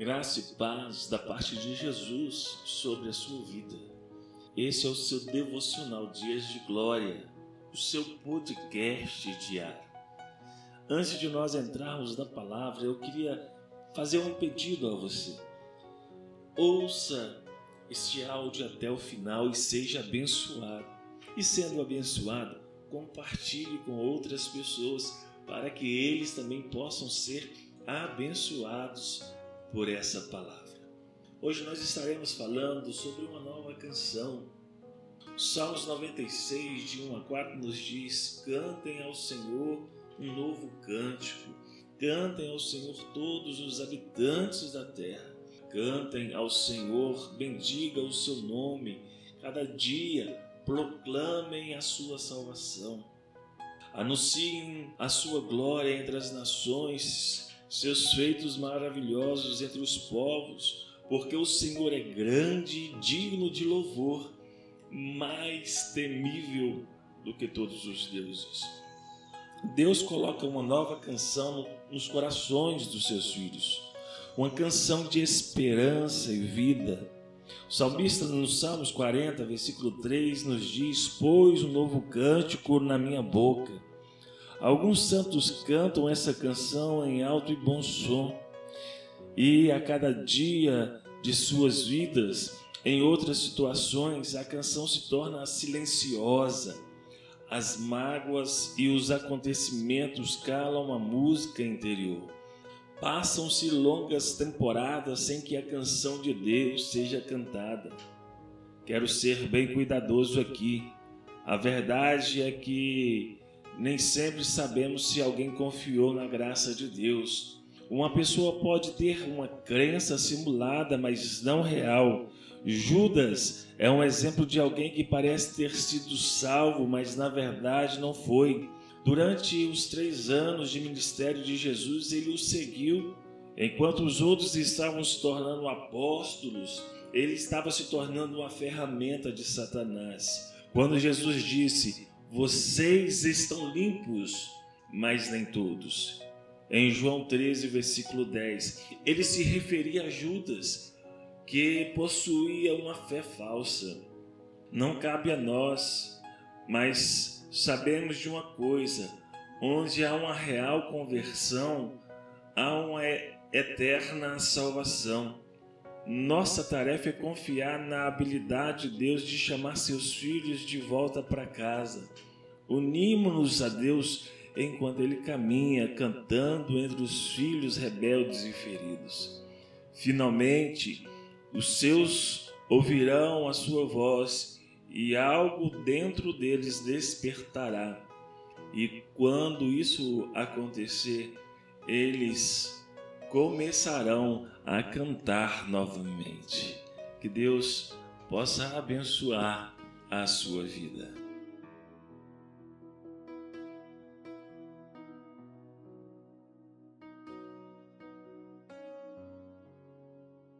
Graça e paz da parte de Jesus sobre a sua vida. Esse é o seu devocional Dias de Glória, o seu podcast diário. Antes de nós entrarmos na palavra, eu queria fazer um pedido a você. Ouça este áudio até o final e seja abençoado. E sendo abençoado, compartilhe com outras pessoas para que eles também possam ser abençoados por essa palavra. Hoje nós estaremos falando sobre uma nova canção. Salmos 96, de 1 a 4, nos diz: Cantem ao Senhor um novo cântico, cantem ao Senhor todos os habitantes da terra, cantem ao Senhor, bendiga o seu nome, cada dia proclamem a sua salvação, anunciem a sua glória entre as nações seus feitos maravilhosos entre os povos, porque o Senhor é grande e digno de louvor, mais temível do que todos os deuses. Deus coloca uma nova canção nos corações dos seus filhos, uma canção de esperança e vida. O salmista, no Salmos 40, versículo 3, nos diz: Pois um novo cântico na minha boca Alguns santos cantam essa canção em alto e bom som, e a cada dia de suas vidas, em outras situações, a canção se torna silenciosa. As mágoas e os acontecimentos calam a música interior. Passam-se longas temporadas sem que a canção de Deus seja cantada. Quero ser bem cuidadoso aqui. A verdade é que nem sempre sabemos se alguém confiou na graça de Deus. Uma pessoa pode ter uma crença simulada, mas não real. Judas é um exemplo de alguém que parece ter sido salvo, mas na verdade não foi. Durante os três anos de ministério de Jesus, ele o seguiu, enquanto os outros estavam se tornando apóstolos, ele estava se tornando uma ferramenta de Satanás. Quando Jesus disse: vocês estão limpos, mas nem todos. Em João 13, versículo 10, ele se referia a Judas, que possuía uma fé falsa. Não cabe a nós, mas sabemos de uma coisa: onde há uma real conversão, há uma eterna salvação. Nossa tarefa é confiar na habilidade de Deus de chamar seus filhos de volta para casa. Unimos-nos a Deus enquanto Ele caminha cantando entre os filhos rebeldes e feridos. Finalmente, os seus ouvirão a sua voz e algo dentro deles despertará. E quando isso acontecer, eles começarão a cantar novamente. Que Deus possa abençoar a sua vida.